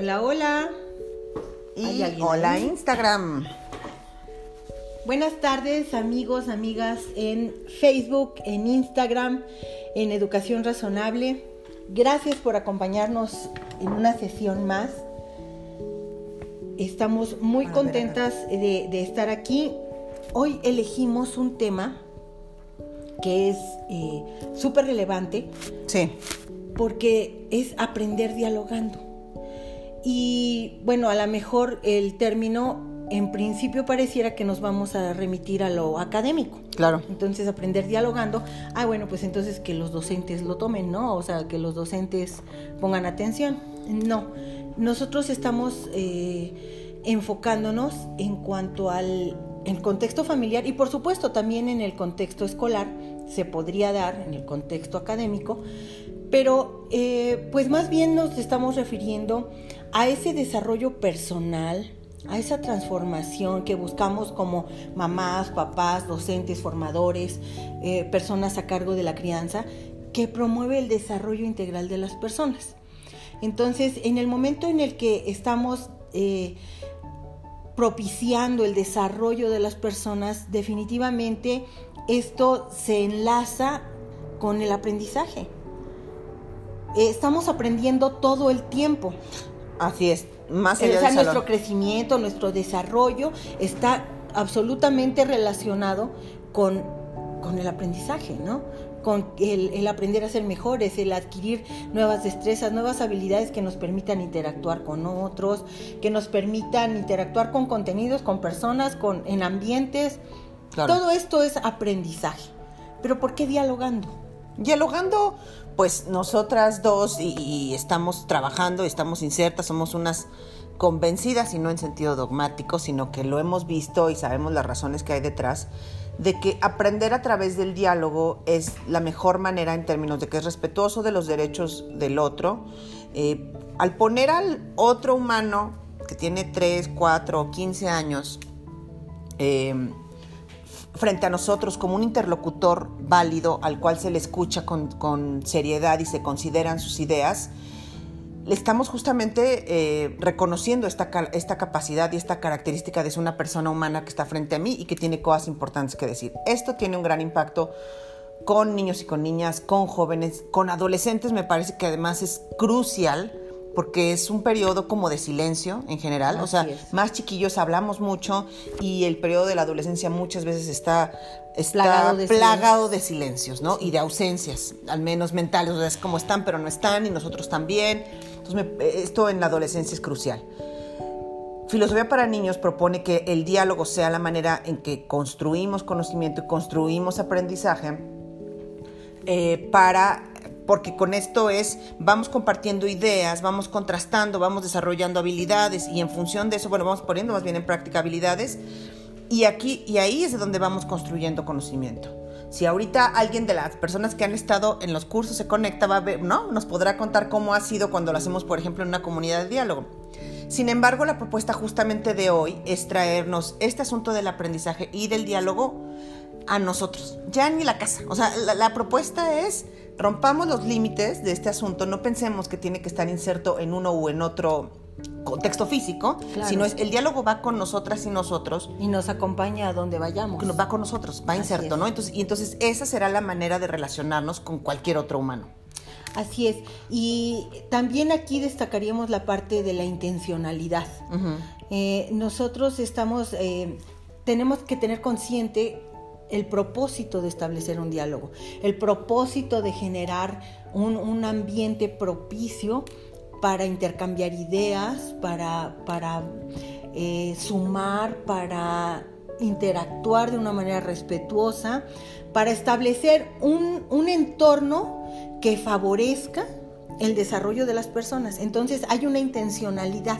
Hola, hola. Y hola Instagram. Buenas tardes amigos, amigas en Facebook, en Instagram, en Educación Razonable. Gracias por acompañarnos en una sesión más. Estamos muy contentas de, estar aquí. Hoy elegimos un tema que es eh, súper relevante. Sí. Porque es aprender dialogando. Y bueno, a lo mejor el término en principio pareciera que nos vamos a remitir a lo académico. Claro. Entonces, aprender dialogando, ah, bueno, pues entonces que los docentes lo tomen, ¿no? O sea, que los docentes pongan atención. No, nosotros estamos eh, enfocándonos en cuanto al el contexto familiar y por supuesto también en el contexto escolar, se podría dar en el contexto académico, pero eh, pues más bien nos estamos refiriendo a ese desarrollo personal, a esa transformación que buscamos como mamás, papás, docentes, formadores, eh, personas a cargo de la crianza, que promueve el desarrollo integral de las personas. Entonces, en el momento en el que estamos eh, propiciando el desarrollo de las personas, definitivamente esto se enlaza con el aprendizaje. Eh, estamos aprendiendo todo el tiempo. Así es, más allá o sea, nuestro crecimiento, nuestro desarrollo está absolutamente relacionado con, con el aprendizaje, ¿no? Con el, el, aprender a ser mejores, el adquirir nuevas destrezas, nuevas habilidades que nos permitan interactuar con otros, que nos permitan interactuar con contenidos, con personas, con, en ambientes. Todo esto es aprendizaje. Pero ¿por qué dialogando? Dialogando pues nosotras dos y, estamos trabajando, estamos insertas, somos unas convencidas y no en sentido dogmático, sino que lo hemos visto y sabemos las razones que hay detrás, de que aprender a través del diálogo es la mejor manera en términos de que es respetuoso de los derechos del otro. Eh, al poner al otro humano que tiene 3, 4 o 15 años, eh, frente a nosotros como un interlocutor válido al cual se le escucha con, seriedad y se consideran sus ideas, le estamos justamente eh, reconociendo esta, esta capacidad y esta característica de ser una persona humana que está frente a mí y que tiene cosas importantes que decir. Esto tiene un gran impacto con niños y con niñas, con jóvenes, con adolescentes, me parece que además es crucial porque es un periodo como de silencio en general, o sea, más chiquillos hablamos mucho y el periodo de la adolescencia muchas veces está, plagado, de, silencios, ¿no? Y de ausencias, al menos mentales, o sea, es como están pero no están y nosotros también. Entonces, esto en la adolescencia es crucial. Filosofía para Niños propone que el diálogo sea la manera en que construimos conocimiento y construimos aprendizaje eh, para porque con esto es, vamos compartiendo ideas, vamos contrastando, vamos desarrollando habilidades y en función de eso, bueno, vamos poniendo más bien en práctica habilidades y aquí y ahí es de donde vamos construyendo conocimiento. Si ahorita alguien de las personas que han estado en los cursos se conecta, va a ver, ¿no? Nos podrá contar cómo ha sido cuando lo hacemos, por ejemplo, en una comunidad de diálogo. Sin embargo, la propuesta justamente de hoy es traernos este asunto del aprendizaje y del diálogo a nosotros, ya ni la casa. O sea, la, propuesta es rompamos los límites de este asunto, no pensemos que tiene que estar inserto en uno u en otro contexto físico, sino es el diálogo va con nosotras y nosotros. Y nos acompaña a donde vayamos. Va con nosotros, va inserto, ¿no? Entonces, y entonces esa será la manera de relacionarnos con cualquier otro humano. Así es. Y también aquí destacaríamos la parte de la intencionalidad. Eh, nosotros estamos, eh, tenemos que tener consciente el propósito de establecer un diálogo, el propósito de generar un, ambiente propicio para intercambiar ideas, para, para eh, sumar, para interactuar de una manera respetuosa, para establecer un, un, entorno que favorezca el desarrollo de las personas. Entonces hay una intencionalidad,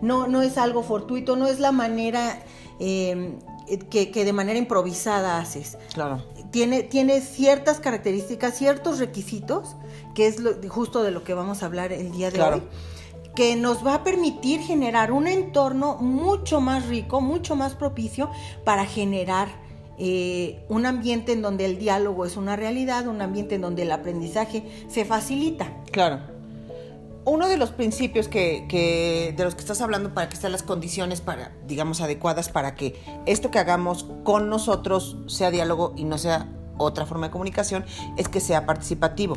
no, no es algo fortuito, no es la manera eh, que, de manera improvisada haces. Claro. Tiene, tiene ciertas características, ciertos requisitos, que es justo de lo que vamos a hablar el día de hoy, que nos va a permitir generar un entorno mucho más rico, mucho más propicio para generar eh, un ambiente en donde el diálogo es una realidad, un ambiente en donde el aprendizaje se facilita. Claro. Uno de los principios que, de los que estás hablando para que estén las condiciones para, digamos, adecuadas para que esto que hagamos con nosotros sea diálogo y no sea otra forma de comunicación, es que sea participativo.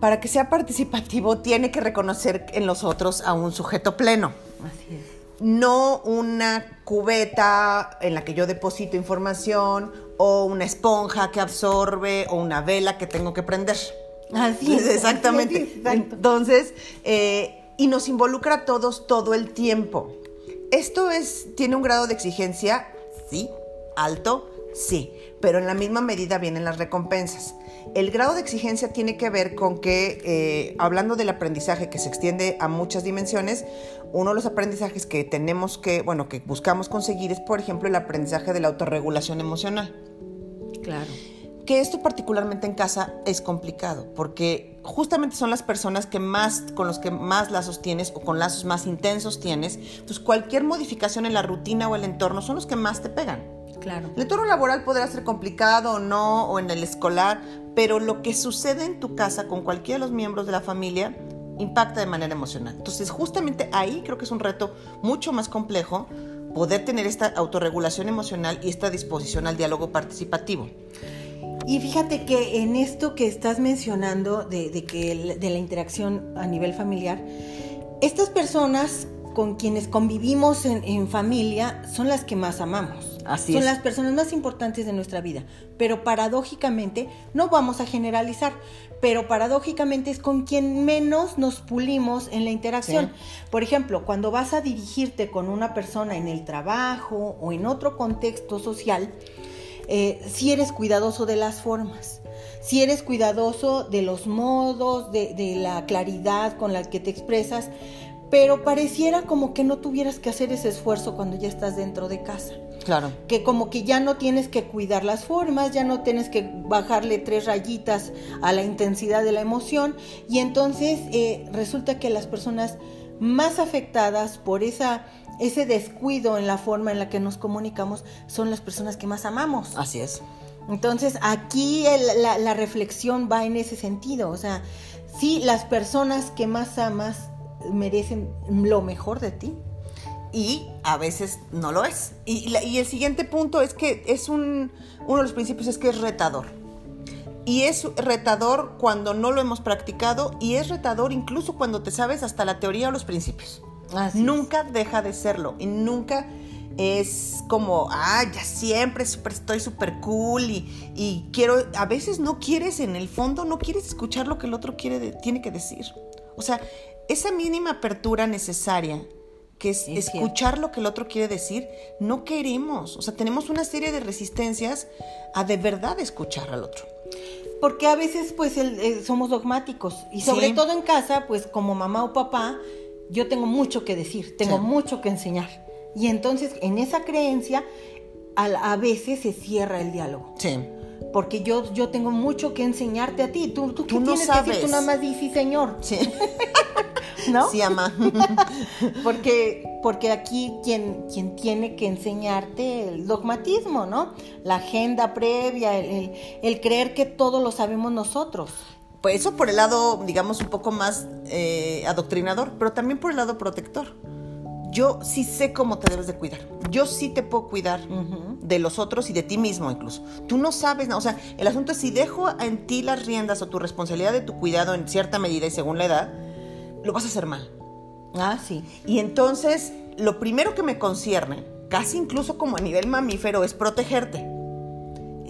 Para que sea participativo tiene que reconocer en los otros a un sujeto pleno. Así es. No una cubeta en la que yo deposito información o una esponja que absorbe o una vela que tengo que prender. Así es. Exactamente. Entonces, eh, y nos involucra a todos todo el tiempo. Esto es, tiene un grado de exigencia, sí, alto, sí, pero en la misma medida vienen las recompensas. El grado de exigencia tiene que ver con que, eh, hablando del aprendizaje que se extiende a muchas dimensiones, uno de los aprendizajes que tenemos que, bueno, que buscamos conseguir es, por ejemplo, el aprendizaje de la autorregulación emocional. Claro. Que esto particularmente en casa es complicado, porque justamente son las personas que más, con los que más lazos tienes o con lazos más intensos tienes, pues cualquier modificación en la rutina o el entorno son los que más te pegan. Claro. El entorno laboral podrá ser complicado o no, o en el escolar, pero lo que sucede en tu casa con cualquiera de los miembros de la familia impacta de manera emocional. Entonces, justamente ahí creo que es un reto mucho más complejo poder tener esta autorregulación emocional y esta disposición al diálogo participativo. Y fíjate que en esto que estás mencionando de, que de la interacción a nivel familiar, estas personas con quienes convivimos en, familia son las que más amamos. Así son es. las personas más importantes de nuestra vida. Pero paradójicamente, no vamos a generalizar, pero paradójicamente es con quien menos nos pulimos en la interacción. Por ejemplo, cuando vas a dirigirte con una persona en el trabajo o en otro contexto social, eh, si eres cuidadoso de las formas, si eres cuidadoso de los modos, de, la claridad con la que te expresas, pero pareciera como que no tuvieras que hacer ese esfuerzo cuando ya estás dentro de casa. Claro. Que como que ya no tienes que cuidar las formas, ya no tienes que bajarle tres rayitas a la intensidad de la emoción y entonces eh, resulta que las personas más afectadas por esa ese descuido en la forma en la que nos comunicamos son las personas que más amamos. Así es. Entonces aquí la, reflexión va en ese sentido, o sea, sí, las personas que más amas merecen lo mejor de ti. Y a veces no lo es. Y, y el siguiente punto es que es un, uno de los principios es que es retador. Y es retador cuando no lo hemos practicado y es retador incluso cuando te sabes hasta la teoría o los principios nunca deja de serlo y nunca es como, ah, ya siempre estoy súper cool y, quiero, a veces no quieres en el fondo, no quieres escuchar lo que el otro quiere tiene que decir. O sea, esa mínima apertura necesaria, que es escuchar lo que el otro quiere decir, no queremos. O sea, tenemos una serie de resistencias a de verdad escuchar al otro porque a veces pues eh, somos dogmáticos y sobre todo en casa pues como mamá o papá yo tengo mucho que decir, tengo mucho que enseñar. Y entonces en esa creencia a, veces se cierra el diálogo. Sí. Porque yo, yo tengo mucho que enseñarte a ti. Tú, tú, ¿qué no tienes sabes. que decir? Tú nada más dices, señor. Sí. ¿No? Sí, ama. porque, porque aquí quien, quien tiene que enseñarte el dogmatismo, ¿no? La agenda previa, el, el creer que todo lo sabemos nosotros pues eso por el lado, digamos, un poco más eh, adoctrinador, pero también por el lado protector. Yo sí sé cómo te debes de cuidar. Yo sí te puedo cuidar de los otros y de ti mismo incluso. Tú no sabes, o sea, el asunto es si dejo en ti las riendas o tu responsabilidad de tu cuidado en cierta medida y según la edad, lo vas a hacer mal. Ah, sí. Y entonces, lo primero que me concierne, casi incluso como a nivel mamífero, es protegerte.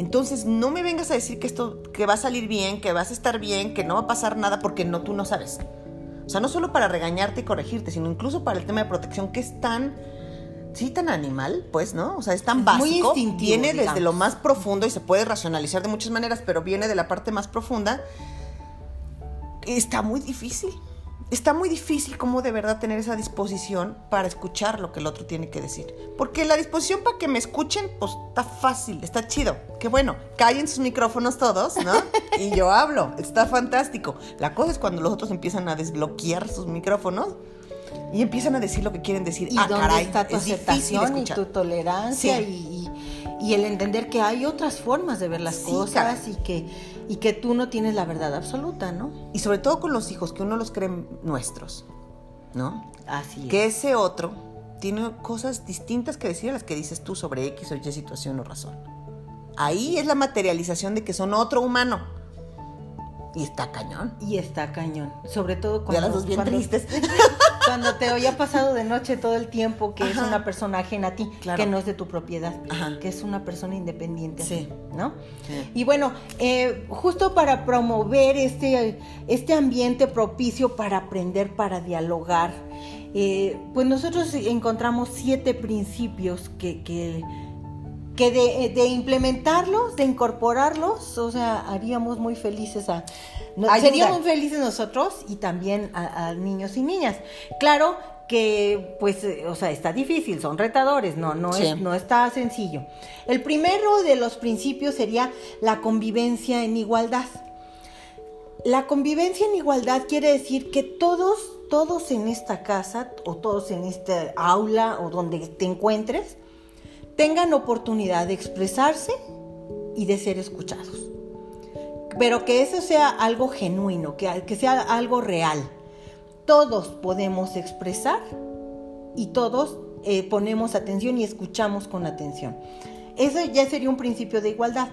Entonces, no me vengas a decir que esto que va a salir bien, que vas a estar bien, que no va a pasar nada porque no tú no sabes. O sea, no solo para regañarte y corregirte, sino incluso para el tema de protección que es tan sí tan animal, pues, ¿no? O sea, es tan básico, viene desde lo más profundo y se puede racionalizar de muchas maneras, pero viene de la parte más profunda. Está muy difícil está muy difícil como de verdad tener esa disposición para escuchar lo que el otro tiene que decir. Porque la disposición para que me escuchen, pues está fácil, está chido. Que bueno, callen sus micrófonos todos, ¿no? y yo hablo, está fantástico. La cosa es cuando los otros empiezan a desbloquear sus micrófonos y empiezan a decir lo que quieren decir. ¿Y ah, dónde caray, está tu aceptación y tu tolerancia y, y el entender que hay otras formas de ver las cosas y que, y que tú no tienes la verdad absoluta, ¿no? Y sobre todo con los hijos, que uno los cree nuestros, ¿no? Así es. Que ese otro tiene cosas distintas que decir a las que dices tú sobre X o Y situación o razón. Ahí es la materialización de que son otro humano. Y está cañón. Y está cañón. Sobre todo cuando. Ya las dos bien cuando- tristes. Cuando te haya pasado de noche todo el tiempo que es una persona ajena a ti, Claro. que no es de tu propiedad, Ajá. que es una persona independiente, Sí. ¿no? Sí. Y bueno, eh, justo para promover este, este ambiente propicio para aprender, para dialogar, eh, pues nosotros encontramos siete principios que, que, que de, de implementarlos, de incorporarlos, o sea, haríamos muy felices a... no- seríamos felices nosotros y también a, a niños y niñas. Claro que, pues, eh, o sea, está difícil, son retadores, no, no, Sí. es, no está sencillo. El primero de los principios sería la convivencia en igualdad. La convivencia en igualdad quiere decir que todos, todos en esta casa o todos en esta aula o donde te encuentres tengan oportunidad de expresarse y de ser escuchados. Pero que eso sea algo genuino, que, sea algo real. Todos podemos expresar y todos eh, ponemos atención y escuchamos con atención. Eso ya sería un principio de igualdad.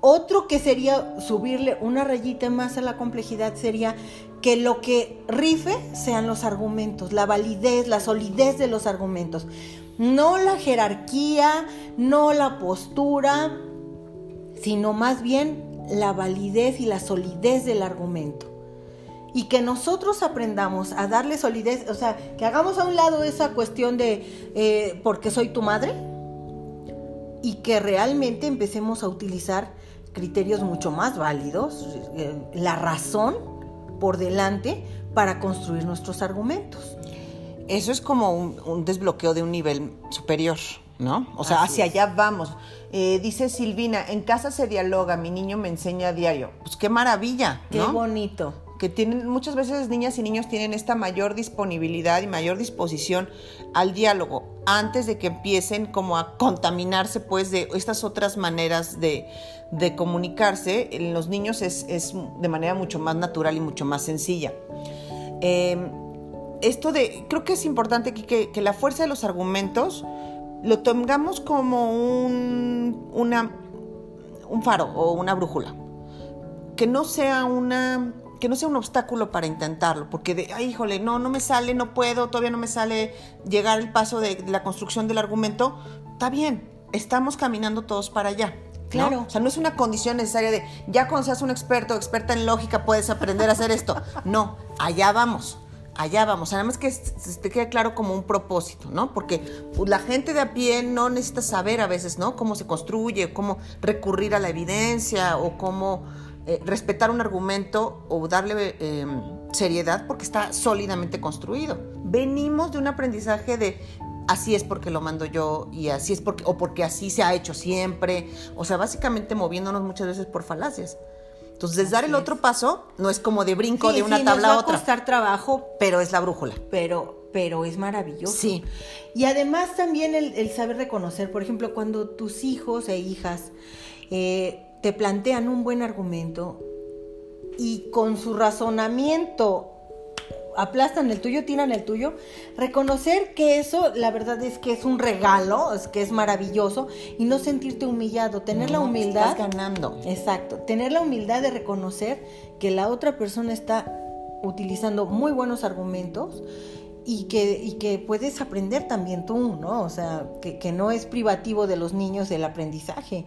Otro que sería subirle una rayita más a la complejidad sería que lo que rife sean los argumentos, la validez, la solidez de los argumentos. No la jerarquía, no la postura, sino más bien la validez y la solidez del argumento. Y que nosotros aprendamos a darle solidez, o sea, que hagamos a un lado esa cuestión de eh, porque soy tu madre y que realmente empecemos a utilizar criterios mucho más válidos, eh, la razón por delante para construir nuestros argumentos. Eso es como un, un desbloqueo de un nivel superior, ¿no? O sea, Así hacia es. allá vamos. Eh, dice Silvina, en casa se dialoga, mi niño me enseña a diario. Pues qué maravilla, Qué ¿no? bonito. que tienen muchas veces niñas y niños tienen esta mayor disponibilidad y mayor disposición al diálogo antes de que empiecen como a contaminarse pues de estas otras maneras de, de comunicarse en los niños es, es de manera mucho más natural y mucho más sencilla Eh, esto de creo que es importante aquí que, que la fuerza de los argumentos lo tengamos como un, una, un faro o una brújula que no sea una que no sea un obstáculo para intentarlo, porque de, ay, híjole, no, no me sale, no puedo, todavía no me sale llegar el paso de la construcción del argumento, está bien, estamos caminando todos para allá. ¿no? Claro. O sea, no es una condición necesaria de ya cuando seas un experto o experta en lógica puedes aprender a hacer esto. No, allá vamos. Allá vamos, nada más que te quede claro como un propósito, ¿no? Porque pues, la gente de a pie no necesita saber a veces, ¿no? Cómo se construye, cómo recurrir a la evidencia o cómo eh, respetar un argumento o darle eh, seriedad porque está sólidamente construido. Venimos de un aprendizaje de así es porque lo mando yo y así es porque o porque así se ha hecho siempre, o sea, básicamente moviéndonos muchas veces por falacias. Entonces, dar el Así otro paso no es como de brinco Sí, de una sí, tabla nos va a otra, costar trabajo, pero es la brújula. pero, pero es maravilloso. Sí. Y además también el, el saber reconocer, por ejemplo, cuando tus hijos e hijas eh, te plantean un buen argumento y con su razonamiento aplastan el tuyo, tiran el tuyo, reconocer que eso, la verdad es que es un regalo, es que es maravilloso y no sentirte humillado, tener la humildad. Estás ganando. Exacto, tener la humildad de reconocer que la otra persona está utilizando muy buenos argumentos y que, y que puedes aprender también tú, ¿no? O sea, que, que no es privativo de los niños el aprendizaje.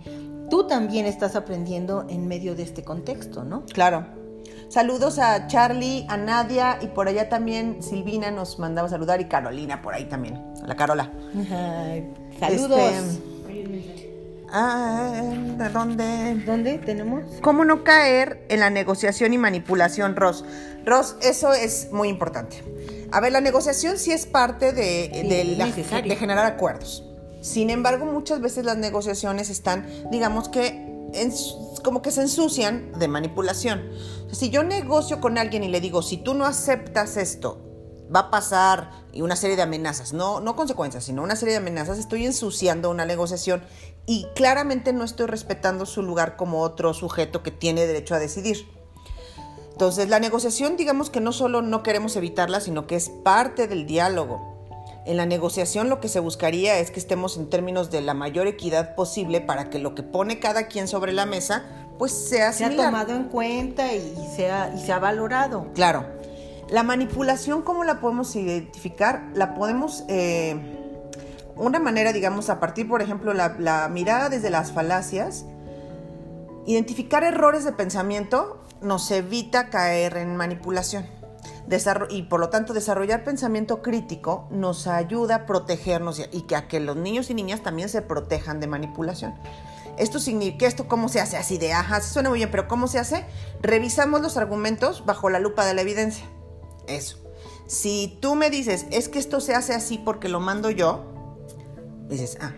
Tú también estás aprendiendo en medio de este contexto, ¿no? Claro. Saludos a Charlie, a Nadia y por allá también Silvina nos mandaba a saludar y Carolina por ahí también, a la Carola. Ay, saludos. Este, ah, ¿de dónde? ¿Dónde tenemos? ¿Cómo no caer en la negociación y manipulación, Ross? Ross, eso es muy importante. A ver, la negociación sí es parte de, Sí, de es la- necesario. de generar acuerdos. Sin embargo, muchas veces las negociaciones están, digamos que, en- como que se ensucian de manipulación. Si yo negocio con alguien y le digo, si tú no aceptas esto, va a pasar y una serie de amenazas, no, no consecuencias, sino una serie de amenazas, estoy ensuciando una negociación y claramente no estoy respetando su lugar como otro sujeto que tiene derecho a decidir. Entonces, la negociación, digamos que no solo no queremos evitarla, sino que es parte del diálogo. En la negociación lo que se buscaría es que estemos en términos de la mayor equidad posible para que lo que pone cada quien sobre la mesa pues sea Se ha tomado en cuenta y sea, y se ha valorado. Claro. La manipulación, ¿cómo la podemos identificar? La podemos... Eh, una manera, digamos, a partir, por ejemplo, la, la mirada desde las falacias, identificar errores de pensamiento nos evita caer en manipulación y por lo tanto desarrollar pensamiento crítico nos ayuda a protegernos y que a que los niños y niñas también se protejan de manipulación. Esto significa, ¿esto cómo se hace? Así de, ajá, suena muy bien, pero ¿cómo se hace? Revisamos los argumentos bajo la lupa de la evidencia. Eso. Si tú me dices, es que esto se hace así porque lo mando yo, dices, ah,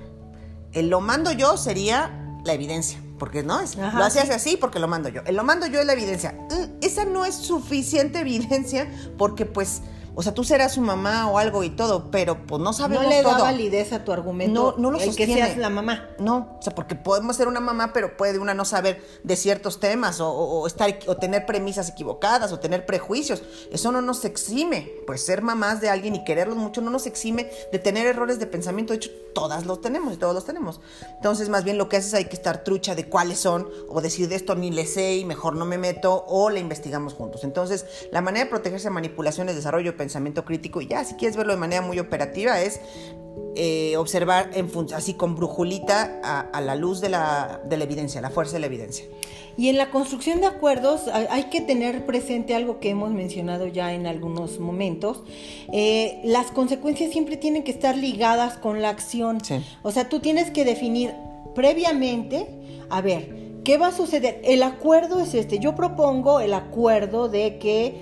el lo mando yo sería la evidencia porque no es. lo hace así porque lo mando yo. El lo mando yo es la evidencia. Esa no es suficiente evidencia porque pues o sea, tú serás su mamá o algo y todo, pero pues no sabemos No le da validez a tu argumento. No, no lo el que seas la mamá. No, o sea, porque podemos ser una mamá, pero puede una no saber de ciertos temas o, estar o tener premisas equivocadas o tener prejuicios. Eso no nos exime, pues ser mamás de alguien y quererlos mucho no nos exime de tener errores de pensamiento. De hecho, todas los tenemos y todos los tenemos. Entonces, más bien lo que haces hay que estar trucha de cuáles son o decir de esto ni le sé y mejor no me meto o le investigamos juntos. Entonces, la manera de protegerse de manipulaciones, desarrollo pensamiento crítico y ya, si quieres verlo de manera muy operativa, es eh, observar en así con brujulita a, la luz de la, de la, evidencia, la fuerza de la evidencia. Y en la construcción de acuerdos hay que tener presente algo que hemos mencionado ya en algunos momentos. Eh, las consecuencias siempre tienen que estar ligadas con la acción. O sea, tú tienes que definir previamente, a ver, ¿qué va a suceder? El acuerdo es este. Yo propongo el acuerdo de que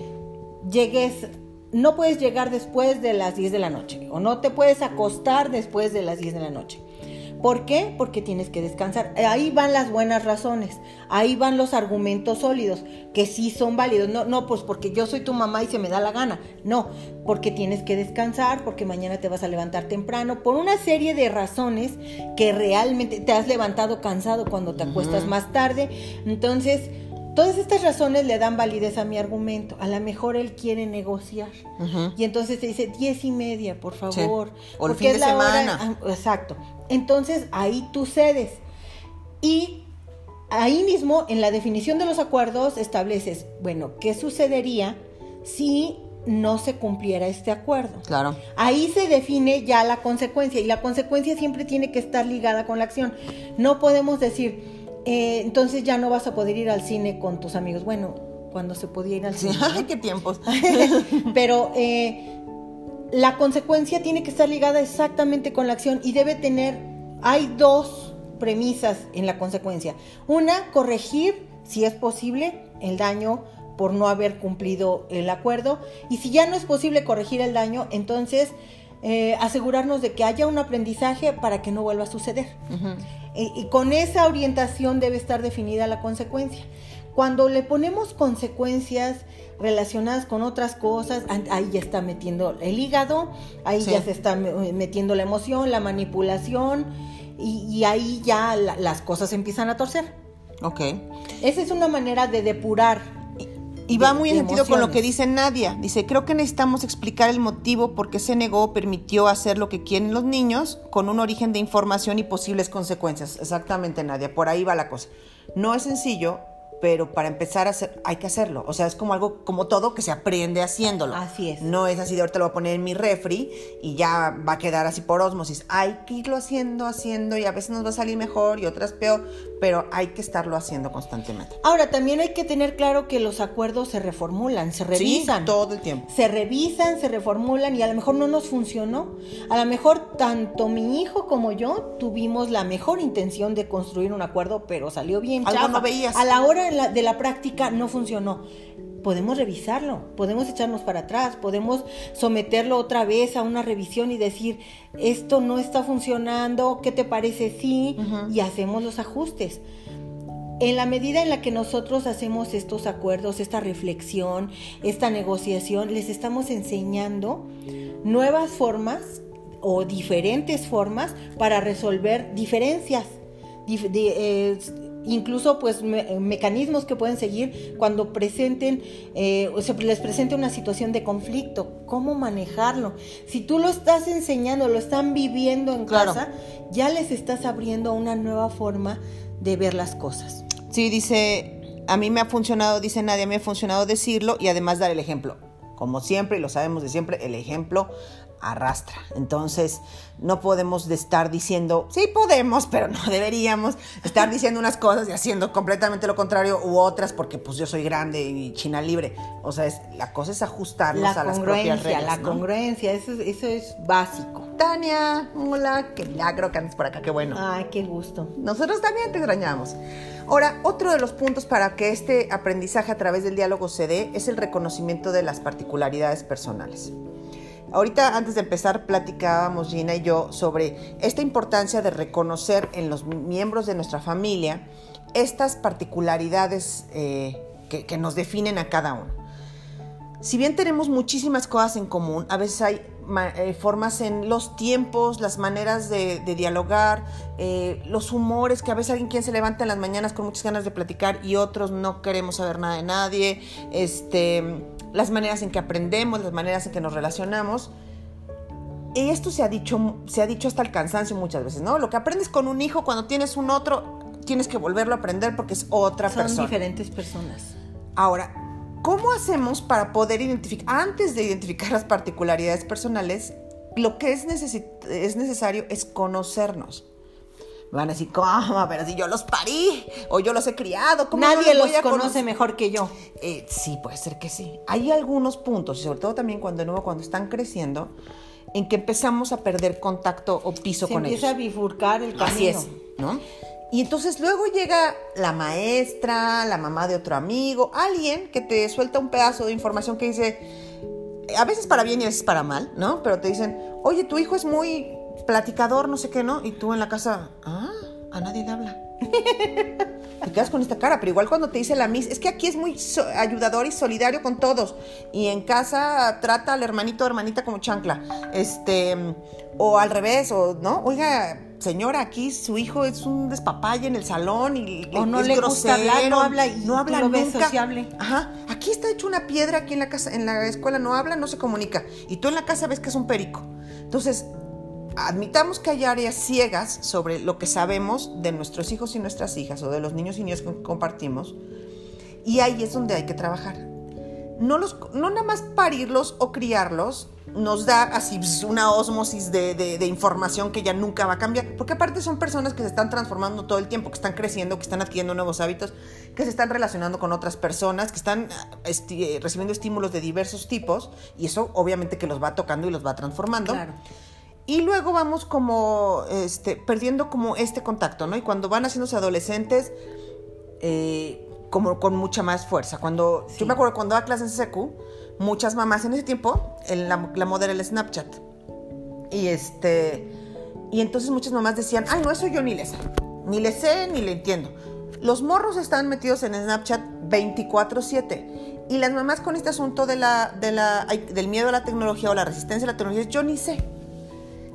llegues no puedes llegar después de las 10 de la noche o no te puedes acostar después de las 10 de la noche. ¿Por qué? Porque tienes que descansar. Ahí van las buenas razones, ahí van los argumentos sólidos, que sí son válidos. No, no, pues porque yo soy tu mamá y se me da la gana. No, porque tienes que descansar, porque mañana te vas a levantar temprano, por una serie de razones que realmente te has levantado cansado cuando te acuestas más tarde. Entonces, Todas estas razones le dan validez a mi argumento. A lo mejor él quiere negociar. Y entonces te dice diez y media, por favor. O el fin de semana. Ah, exacto. Entonces ahí tú cedes. Y ahí mismo, en la definición de los acuerdos, estableces, bueno, ¿qué sucedería si no se cumpliera este acuerdo? Claro. Ahí se define ya la consecuencia. Y la consecuencia siempre tiene que estar ligada con la acción. No podemos decir eh, entonces ya no vas a poder ir al cine con tus amigos. Bueno, cuando se podía ir al cine. Ay, qué tiempos. Pero eh, la consecuencia tiene que estar ligada exactamente con la acción y debe tener, hay dos premisas en la consecuencia. Una, corregir, si es posible, el daño por no haber cumplido el acuerdo. Y si ya no es posible corregir el daño, entonces eh, asegurarnos de que haya un aprendizaje para que no vuelva a suceder. y, con esa orientación debe estar definida la consecuencia. Cuando le ponemos consecuencias relacionadas con otras cosas, ahí ya está metiendo el hígado, ahí ya se está metiendo la emoción, la manipulación, y, ahí ya las cosas empiezan a torcer. Ok. Esa es una manera de depurar y va muy en sentido con lo que dice Nadia. Dice, creo que necesitamos explicar el motivo por qué se negó permitió hacer lo que quieren los niños con un origen de información y posibles consecuencias. Exactamente, Nadia, por ahí va la cosa. No es sencillo, pero para empezar a hacer, hay que hacerlo. O sea, es como algo, como todo, que se aprende haciéndolo. Así es. No es así de ahorita lo voy a poner en mi refri y ya va a quedar así por osmosis. Hay que irlo haciendo, haciendo y a veces nos va a salir mejor y otras peor, pero hay que estarlo haciendo constantemente. Ahora, también hay que tener claro que los acuerdos se reformulan, se revisan. Sí, todo el tiempo. Se revisan, se reformulan y a lo mejor no nos funcionó. A lo mejor tanto mi hijo como yo tuvimos la mejor intención de construir un acuerdo, pero salió bien. Algo no veías. A la hora de la, práctica no funcionó podemos revisarlo, podemos echarnos para atrás, podemos someterlo otra vez a una revisión y decir, esto no está funcionando, ¿qué te parece sí? Y hacemos los ajustes. en la medida en la que nosotros hacemos estos acuerdos, esta reflexión, esta negociación, les estamos enseñando nuevas formas o diferentes formas para resolver diferencias. Eh, incluso pues mecanismos que pueden seguir cuando presenten eh, o se les presente una situación de conflicto, cómo manejarlo. Si tú lo estás enseñando, lo están viviendo en casa, ya les estás abriendo una nueva forma de ver las cosas. Sí, dice, a mí me ha funcionado, dice nadie, me ha funcionado decirlo y además dar el ejemplo. Como siempre, y lo sabemos de siempre, el ejemplo arrastra. Entonces, no podemos estar diciendo, sí podemos, pero no deberíamos estar diciendo unas cosas y haciendo completamente lo contrario u otras porque pues yo soy grande y China libre. O sea, es, la cosa es ajustarnos a las propias reglas. La congruencia, eso, eso es básico. Tania, hola, qué milagro que andes por acá, qué bueno. Ay, qué gusto. Nosotros también te extrañamos. Ahora, otro de los puntos para que este aprendizaje a través del diálogo se dé es el reconocimiento de las particularidades personales. Ahorita antes de empezar platicábamos Gina y yo sobre esta importancia de reconocer en los miembros de nuestra familia estas particularidades eh, que, nos definen a cada uno. Si bien tenemos muchísimas cosas en común, a veces hay eh, formas en los tiempos, las maneras de, dialogar, eh, los humores, que a veces alguien quien se levanta en las mañanas con muchas ganas de platicar y otros no queremos saber nada de nadie, este, las maneras en que aprendemos, las maneras en que nos relacionamos. Y esto se ha dicho, se ha dicho hasta el cansancio muchas veces, ¿no? Lo que aprendes con un hijo, cuando tienes un otro, tienes que volverlo a aprender porque es otra persona. Son diferentes personas. Ahora, ¿cómo hacemos para poder identificar, antes de identificar las particularidades personales, lo que es, es necesario es conocernos? Van a decir, ¿cómo? Pero si yo los parí o yo los he criado, ¿cómo Nadie los, conoce mejor que yo. Eh, sí, puede ser que sí. Hay algunos puntos, y sobre todo también cuando nuevo cuando están creciendo, en que empezamos a perder contacto o piso con ellos. empieza a bifurcar el camino. Así es, ¿no? Y entonces luego llega la maestra, la mamá de otro amigo, alguien que te suelta un pedazo de información que dice, a veces para bien y a veces para mal, ¿no? Pero te dicen, oye, tu hijo es muy platicador, no sé qué, ¿no? Y tú en la casa, ah, a nadie le habla. te quedas con esta cara, pero igual cuando te dice la Miss, es que aquí es muy ayudador y solidario con todos. Y en casa trata al hermanito o hermanita como chancla. Este, o al revés, o no, oiga, señora, aquí su hijo es un despapalle en el salón y o no le gusta hablar, no habla y no habla nunca. Sociable. Ajá, aquí está hecho una piedra aquí en la casa, en la escuela no habla, no se comunica y tú en la casa ves que es un perico. Entonces, admitamos que hay áreas ciegas sobre lo que sabemos de nuestros hijos y nuestras hijas o de los niños y niñas que compartimos y ahí es donde hay que trabajar. No, los, no nada más parirlos o criarlos nos da así una osmosis de, información que ya nunca va a cambiar, porque aparte son personas que se están transformando todo el tiempo, que están creciendo, que están adquiriendo nuevos hábitos, que se están relacionando con otras personas, que están recibiendo estímulos de diversos tipos, y eso obviamente que los va tocando y los va transformando. Claro. Y luego vamos como este, perdiendo como este contacto, ¿no? Y cuando van haciéndose adolescentes, eh, como con mucha más fuerza. Cuando, Yo me acuerdo cuando daba clases en CQ, muchas mamás en ese tiempo, la, la moda era el Snapchat. Y este. Y entonces muchas mamás decían, ay, no, eso yo ni le sé. Ni le sé, ni le entiendo. Los morros están metidos en Snapchat 24-7. Y las mamás con este asunto de la, de la, del miedo a la tecnología o la resistencia a la tecnología, yo ni sé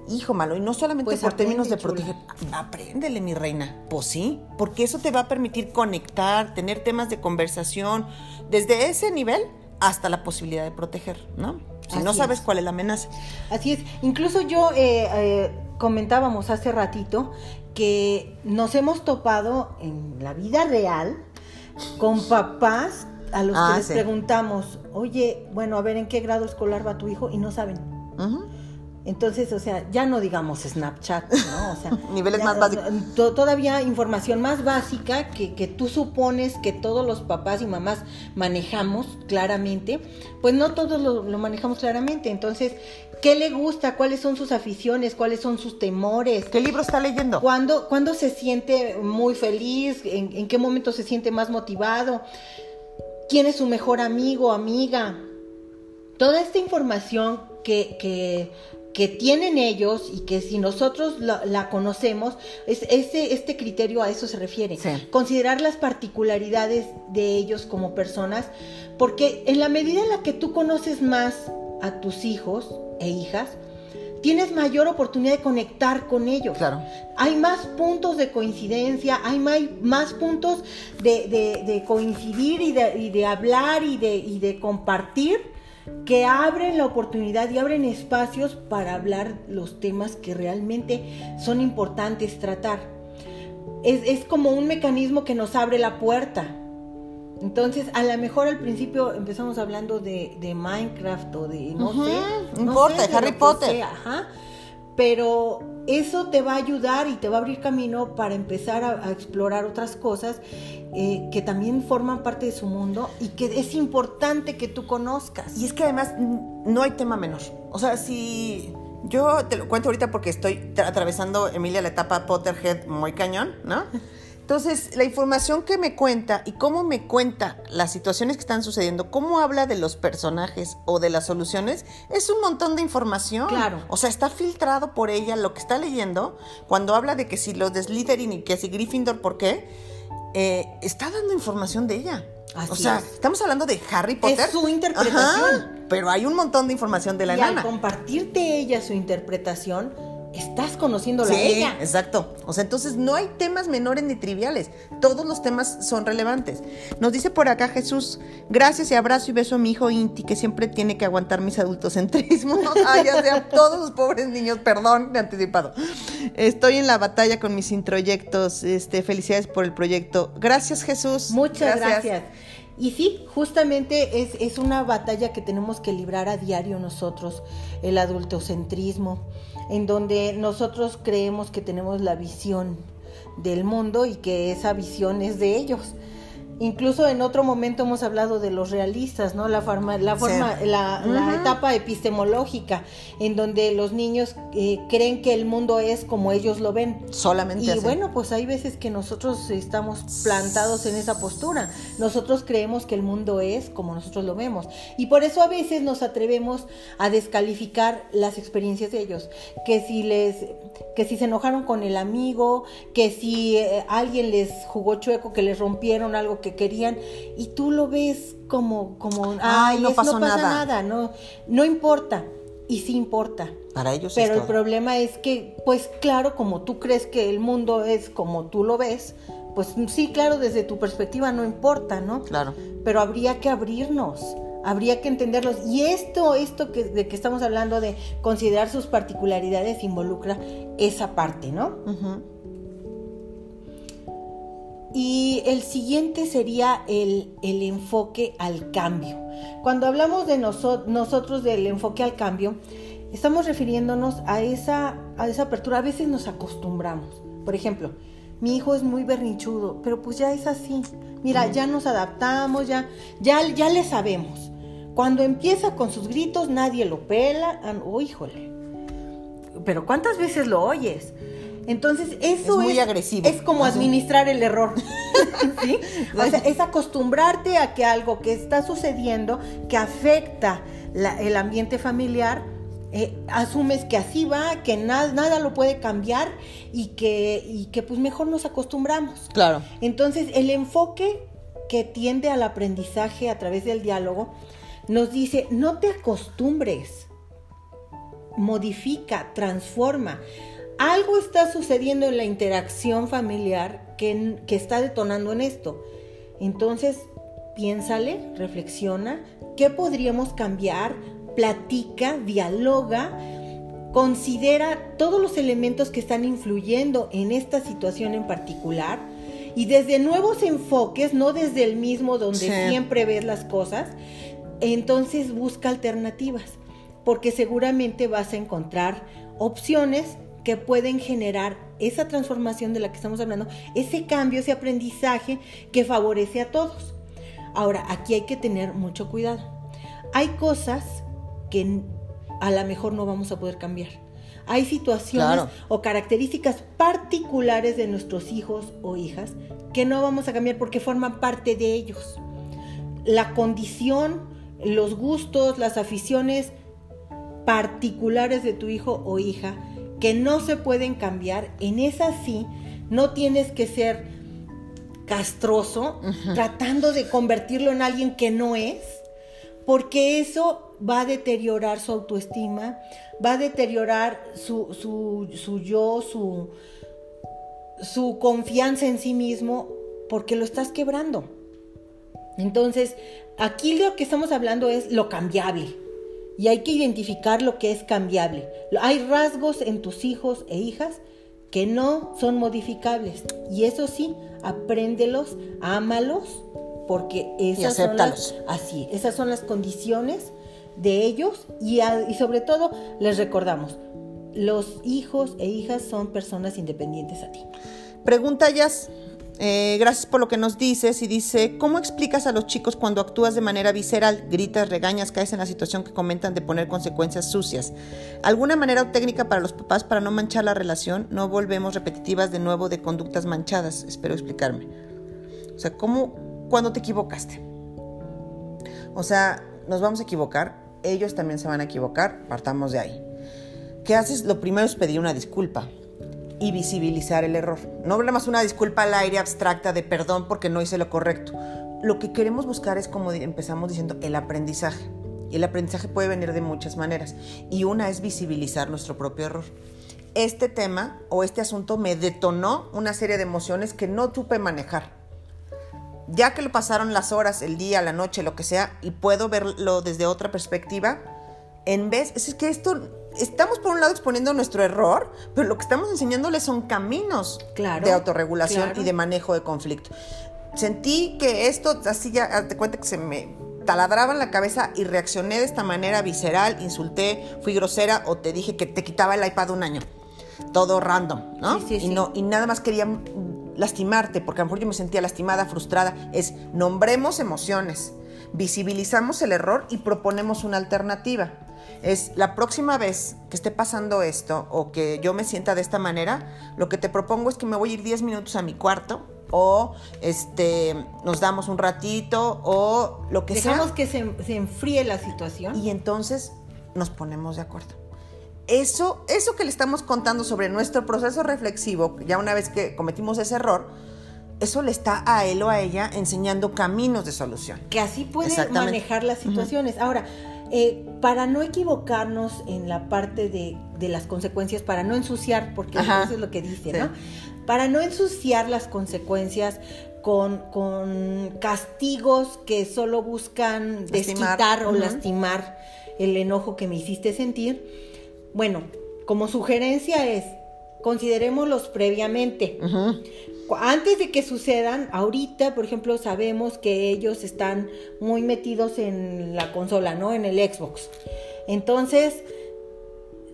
hijo malo, y no solamente pues por términos de proteger, apréndele mi reina, pues sí, porque eso te va a permitir conectar, tener temas de conversación, desde ese nivel hasta la posibilidad de proteger, ¿no? Si no sabes cuál es la amenaza. Así es, incluso yo eh, eh, comentábamos hace ratito que nos hemos topado en la vida real con papás a los que ah, les preguntamos, oye, bueno, a ver, ¿en qué grado escolar va tu hijo? Y no saben. Entonces, o sea, ya no digamos Snapchat, ¿no? O sea, niveles más básicos. todavía información más básica que, que, tú supones que todos los papás y mamás manejamos claramente, pues no todos lo, manejamos claramente. Entonces, ¿qué le gusta? ¿Cuáles son sus aficiones? ¿Cuáles son sus temores? ¿Qué libro está leyendo? ¿Cuándo, cuándo se siente muy feliz? ¿En, ¿En qué momento se siente más motivado? ¿Quién es su mejor amigo, amiga? Toda esta información que, que que tienen ellos y que si nosotros la, conocemos, es, ese, este criterio a eso se refiere. Considerar las particularidades de ellos como personas, porque en la medida en la que tú conoces más a tus hijos e hijas, tienes mayor oportunidad de conectar con ellos. Claro. Hay más puntos de coincidencia, hay más, puntos de, coincidir y de, y de hablar y de, y de compartir que abren la oportunidad y abren espacios para hablar los temas que realmente son importantes tratar. Es, como un mecanismo que nos abre la puerta. Entonces, a lo mejor al principio empezamos hablando de, Minecraft o de, no sé. No importa, de Harry Potter. ajá, pero eso te va a ayudar y te va a abrir camino para empezar a, explorar otras cosas eh, que también forman parte de su mundo y que es importante que tú conozcas. Y es que además no hay tema menor. O sea, si yo te lo cuento ahorita porque estoy atravesando, Emilia, la etapa Potterhead muy cañón, ¿no? Entonces, la información que me cuenta y cómo me cuenta las situaciones que están sucediendo, cómo habla de los personajes o de las soluciones, es un montón de información. Claro. O sea, está filtrado por ella lo que está leyendo cuando habla de que si los de Slytherin y que si Gryffindor, ¿por qué? Eh, está dando información de ella. o sea, estamos hablando de Harry Potter. Es su interpretación. pero hay un montón de información de la y Al compartirte ella su interpretación, estás conociendo sí, ella. Exacto. O sea, entonces no hay temas menores ni triviales. Todos los temas son relevantes. Nos dice por acá Jesús, gracias y abrazo y beso a mi hijo Inti, que siempre tiene que aguantar mis adultocentrismos. Ay, ya sea, todos los pobres niños, perdón, de anticipado. Estoy en la batalla con mis introyectos. Este, felicidades por el proyecto. Gracias, Jesús. Muchas gracias. Y sí, justamente es, es, una batalla que tenemos que librar a diario nosotros, el adultocentrismo en donde nosotros creemos que tenemos la visión del mundo y que esa visión es de ellos. Incluso en otro momento hemos hablado de los realistas, ¿no? La forma, la forma, la, etapa epistemológica, en donde los niños eh, creen que el mundo es como ellos lo ven. Solamente. Y bueno, pues hay veces que nosotros estamos plantados en esa postura. Nosotros creemos que el mundo es como nosotros lo vemos. Y por eso a veces nos atrevemos a descalificar las experiencias de ellos. Que si les, que si se enojaron con el amigo, que si eh, alguien les jugó chueco, que les rompieron algo que querían y tú lo ves como, como, ay, no, pasó pasa nada. no, no importa. Y sí importa. Para ellos Pero el problema es que, pues claro, como tú crees que el mundo es como tú lo ves, pues sí, claro, desde tu perspectiva no importa, ¿no? Claro. Pero habría que abrirnos, habría que entenderlos. Y esto, esto que, de que estamos hablando de considerar sus particularidades involucra esa parte, ¿no? Y el siguiente sería el, enfoque al cambio. Cuando hablamos de nosotros del enfoque al cambio, estamos refiriéndonos a esa, a esa apertura. A veces nos acostumbramos. Por ejemplo, mi hijo es muy berrinchudo, pero pues ya es así. Mira, ya nos adaptamos, ya, ya, ya le sabemos. Cuando empieza con sus gritos, nadie lo pela. Oh, híjole. Pero ¿cuántas veces lo oyes? Entonces, eso es, muy agresivo. es como administrar el error. ¿Sí? O sea, es acostumbrarte a que algo que está sucediendo, que afecta el ambiente familiar, eh, asumes que así va, que nada, nada lo puede cambiar y que, y que pues mejor nos acostumbramos. Claro. Entonces, el enfoque que tiende al aprendizaje a través del diálogo nos dice, no te acostumbres, modifica, transforma algo está sucediendo en la interacción familiar que, está detonando en esto. Entonces, piénsale, reflexiona, ¿qué podríamos cambiar? Platica, dialoga, considera todos los elementos que están influyendo en esta situación en particular y desde nuevos enfoques, no desde el mismo donde siempre ves las cosas, entonces busca alternativas, porque seguramente vas a encontrar opciones que pueden generar esa transformación de la que estamos hablando, ese cambio, ese aprendizaje que favorece a todos. Ahora, aquí hay que tener mucho cuidado. Hay cosas que a lo mejor no vamos a poder cambiar. Hay situaciones o características particulares de nuestros hijos o hijas que no vamos a cambiar porque forman parte de ellos. La condición, los gustos, las aficiones particulares de tu hijo o hija que no se pueden cambiar, en esa sí no tienes que ser castroso tratando de convertirlo en alguien que no es, porque eso va a deteriorar su autoestima, va a deteriorar su, su, yo, su, su confianza en sí mismo, porque lo estás quebrando. Entonces, aquí lo que estamos hablando es lo cambiable. Y hay que identificar lo que es cambiable. Hay rasgos en tus hijos e hijas que no son modificables. Y eso sí, apréndelos, ámalos, porque esas son las, así, esas son las condiciones de ellos y, y sobre todo les recordamos, los hijos e hijas son personas independientes a ti. Pregunta Jazz. Eh, gracias por lo que nos dices y dice, ¿cómo explicas a los chicos cuando actúas de manera visceral, gritas, regañas, caes en la situación que comentan de poner consecuencias sucias? ¿Alguna manera o técnica para los papás para no manchar la relación? No volvemos repetitivas de nuevo de conductas manchadas. Espero explicarme. O sea, ¿cómo cuando te equivocaste? O sea, nos vamos a equivocar, ellos también se van a equivocar, partamos de ahí. ¿Qué haces? Lo primero es pedir una disculpa y visibilizar el error. No más una disculpa al aire abstracta de perdón porque no hice lo correcto. Lo que queremos buscar es, como empezamos diciendo, el aprendizaje. Y el aprendizaje puede venir de muchas maneras. Y una es visibilizar nuestro propio error. Este tema o este asunto me detonó una serie de emociones que no supe manejar. Ya que lo pasaron las horas, el día, la noche, lo que sea, y puedo verlo desde otra perspectiva, en vez, es que esto estamos por un lado exponiendo nuestro error, pero lo que estamos enseñándoles son caminos de autorregulación y de manejo de conflicto. Sentí que esto, así ya te cuenta que se me taladraba en la cabeza y reaccioné de esta manera visceral, insulté, fui grosera o te dije que te quitaba el iPad un año. Todo random, ¿no? Sí, sí, y, no y nada más quería lastimarte, porque a lo mejor yo me sentía lastimada, frustrada. Es nombremos emociones, visibilizamos el error y proponemos una alternativa es la próxima vez que esté pasando esto o que yo me sienta de esta manera, lo que te propongo es que me voy a ir 10 minutos a mi cuarto o este nos damos un ratito o lo que sea. Dejamos que se, se, enfríe la situación. Y entonces nos ponemos de acuerdo. Eso, eso que le estamos contando sobre nuestro proceso reflexivo, ya una vez que cometimos ese error, eso le está a él o a ella enseñando caminos de solución. Que así puede manejar las situaciones. Ahora, eh, para no equivocarnos en la parte de, las consecuencias, para no ensuciar, porque eso es lo que dice, ¿no? Para no ensuciar las consecuencias con, castigos que solo buscan desquitar o lastimar el enojo que me hiciste sentir. Bueno, como sugerencia es, considerémoslos previamente antes de que sucedan, ahorita, por ejemplo, sabemos que ellos están muy metidos en la consola, ¿no? En el Xbox. Entonces,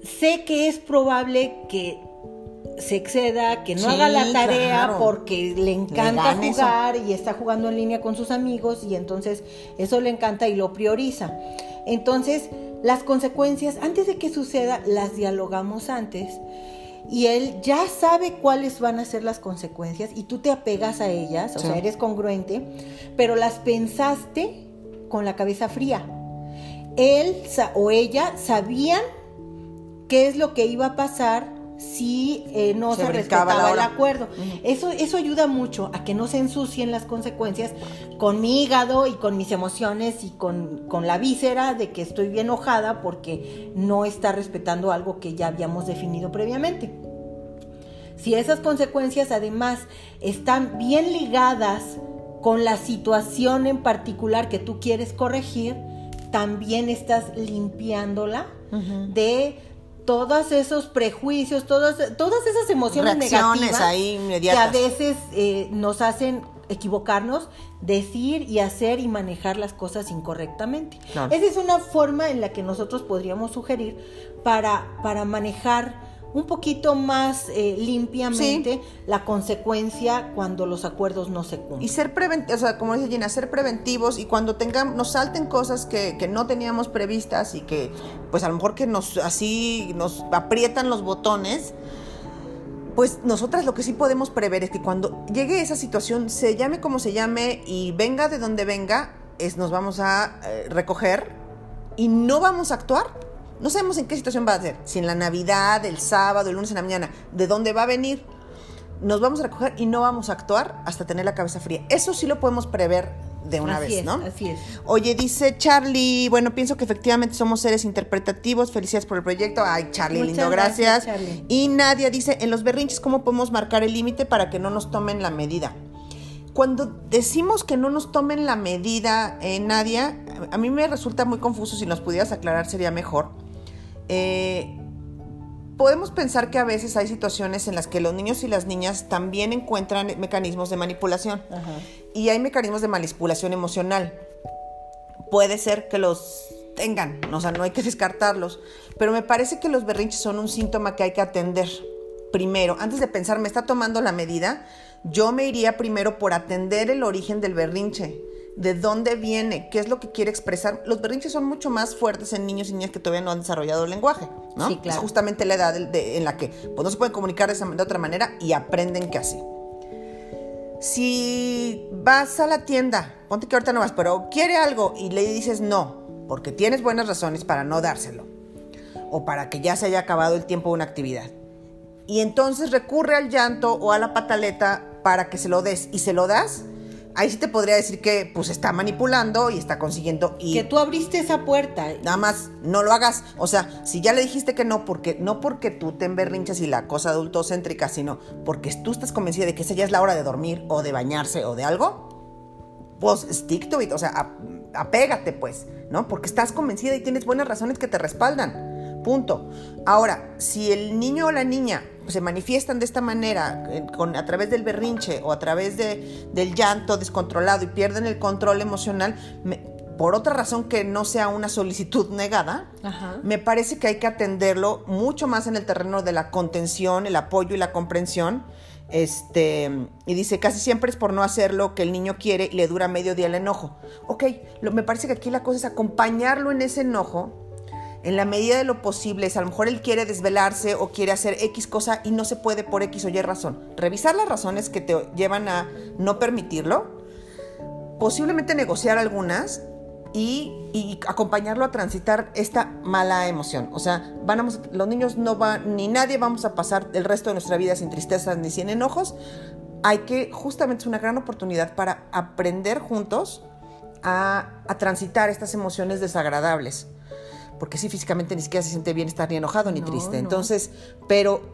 sé que es probable que se exceda, que no haga la tarea porque le encanta jugar y está jugando en línea con sus amigos y entonces eso le encanta y lo prioriza. Entonces, las consecuencias, antes de que suceda, las dialogamos antes y él ya sabe cuáles van a ser las consecuencias y tú te apegas a ellas, o sea, eres congruente, pero las pensaste con la cabeza fría. Él o ella sabían qué es lo que iba a pasar si eh, no se, respetaba el acuerdo. eso, eso ayuda mucho a que no se ensucien las consecuencias con mi hígado y con mis emociones y con, con la víscera de que estoy bien enojada porque no está respetando algo que ya habíamos definido previamente. Si esas consecuencias además están bien ligadas con la situación en particular que tú quieres corregir, también estás limpiándola de todos esos prejuicios, todas, todas esas emociones negativas ahí que a veces eh, nos hacen equivocarnos, decir y hacer y manejar las cosas incorrectamente. Esa es una forma en la que nosotros podríamos sugerir para, para manejar un poquito más eh, limpiamente la consecuencia cuando los acuerdos no se cumplen. Y ser preventivos, o sea, como dice Gina, ser preventivos y cuando tengan, nos salten cosas que, que, no teníamos previstas y que pues a lo mejor que nos así nos aprietan los botones, pues nosotras lo que sí podemos prever es que cuando llegue esa situación, se llame como se llame y venga de donde venga, es, nos vamos a eh, recoger y no vamos a actuar No sabemos en qué situación va a ser, si en la Navidad, el sábado, el lunes en la mañana, de dónde va a venir. Nos vamos a recoger y no vamos a actuar hasta tener la cabeza fría. Eso sí lo podemos prever de una vez, ¿no? Así es. Oye, dice Charlie, bueno, pienso que efectivamente somos seres interpretativos. Felicidades por el proyecto. Ay, Charlie, Muchas lindo, gracias, gracias. Charlie. Y Nadia dice, en los berrinches, ¿cómo podemos marcar el límite para que no nos tomen la medida? Cuando decimos que no nos tomen la medida, eh, Nadia, a mí me resulta muy confuso. Si nos pudieras aclarar sería mejor. Eh, podemos pensar que a veces hay situaciones en las que los niños y las niñas también encuentran mecanismos de manipulación. Ajá. Y hay mecanismos de manipulación emocional. Puede ser que los tengan, o sea, no hay que descartarlos. Pero me parece que los berrinches son un síntoma que hay que atender primero. Antes de pensar, ¿me está tomando la medida? Yo me iría primero por atender el origen del berrinche. ¿De dónde viene? ¿Qué es lo que quiere expresar? Los berrinches son mucho más fuertes en niños y niñas que todavía no han desarrollado el lenguaje, ¿no? Sí, claro. Es justamente la edad de- de- en la que pues, no se pueden comunicar de, esa- de otra manera y aprenden que así. Si vas a la tienda, ponte que ahorita no vas, pero quiere algo y le dices no, porque tienes buenas razones para no dárselo, o para que ya se haya acabado el tiempo de una actividad. Y entonces recurre al llanto o a la pataleta para que se lo des y se lo das, ahí sí te podría decir que pues está manipulando y está consiguiendo y Que tú abriste esa puerta. nada más no lo hagas. O sea, si ya le dijiste que no, porque no porque tú te emberrinchas y la cosa adultocéntrica, sino porque tú estás convencida de que esa ya es la hora de dormir o de bañarse o de algo, pues stick to it, o sea, ap- apégate pues, ¿no? Porque estás convencida y tienes buenas razones que te respaldan. Punto. Ahora, si el niño o la niña se manifiestan de esta manera, eh, con, a través del berrinche o a través de, del llanto descontrolado y pierden el control emocional, me- por otra razón que no sea una solicitud negada, Ajá. me parece que hay que atenderlo mucho más en el terreno de la contención, el apoyo y la comprensión. Este, y dice, casi siempre es por no hacer lo que el niño quiere y le dura medio día el enojo. Ok, lo- me parece que aquí la cosa es acompañarlo en ese enojo en la medida de lo posible. Es, a lo mejor él quiere desvelarse o quiere hacer X cosa y no se puede por X o Y razón. Revisar las razones que te llevan a no permitirlo, posiblemente negociar algunas y, acompañarlo a transitar esta mala emoción. O sea, van a- los niños no van, ni nadie vamos a pasar el resto de nuestra vida sin tristezas ni sin enojos. Hay que, justamente es una gran oportunidad para aprender juntos a transitar estas emociones desagradables. Porque sí, físicamente ni siquiera se siente bien estar ni enojado ni No, triste. no. Entonces, pero,